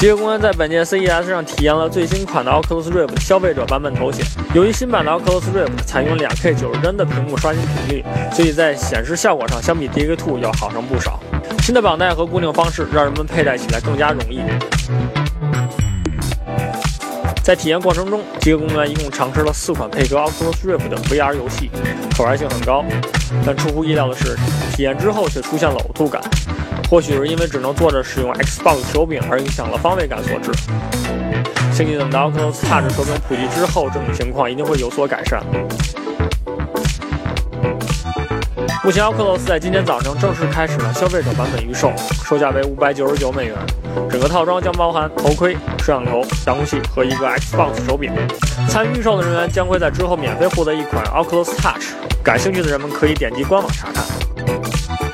极客公园在本届 CES 上体验了最新款的 Oculus Rift 消费者版本头显。由于新版的 Oculus Rift 采用 2K 90帧的屏幕刷新频率，所以在显示效果上相比 DK2 要好上不少。新的绑带和固定方式让人们佩戴起来更加容易。在体验过程中，极客公园一共尝试了四款配合 Oculus Rift 的 VR 游戏，可玩性很高。但出乎意料的是，体验之后却出现了呕吐感。或许是因为只能坐着使用 Xbox 手柄而影响了方位感所致。相信等到 Oculus Touch 手柄普及之后，这种情况一定会有所改善。目前，Oculus 在今天早上正式开始了消费者版本预售，售价为五百九十九美元。整个套装将包含头盔、摄像头、遥控器和一个 Xbox 手柄。参与预售的人员将会在之后免费获得一款 Oculus Touch。感兴趣的人们可以点击官网查看。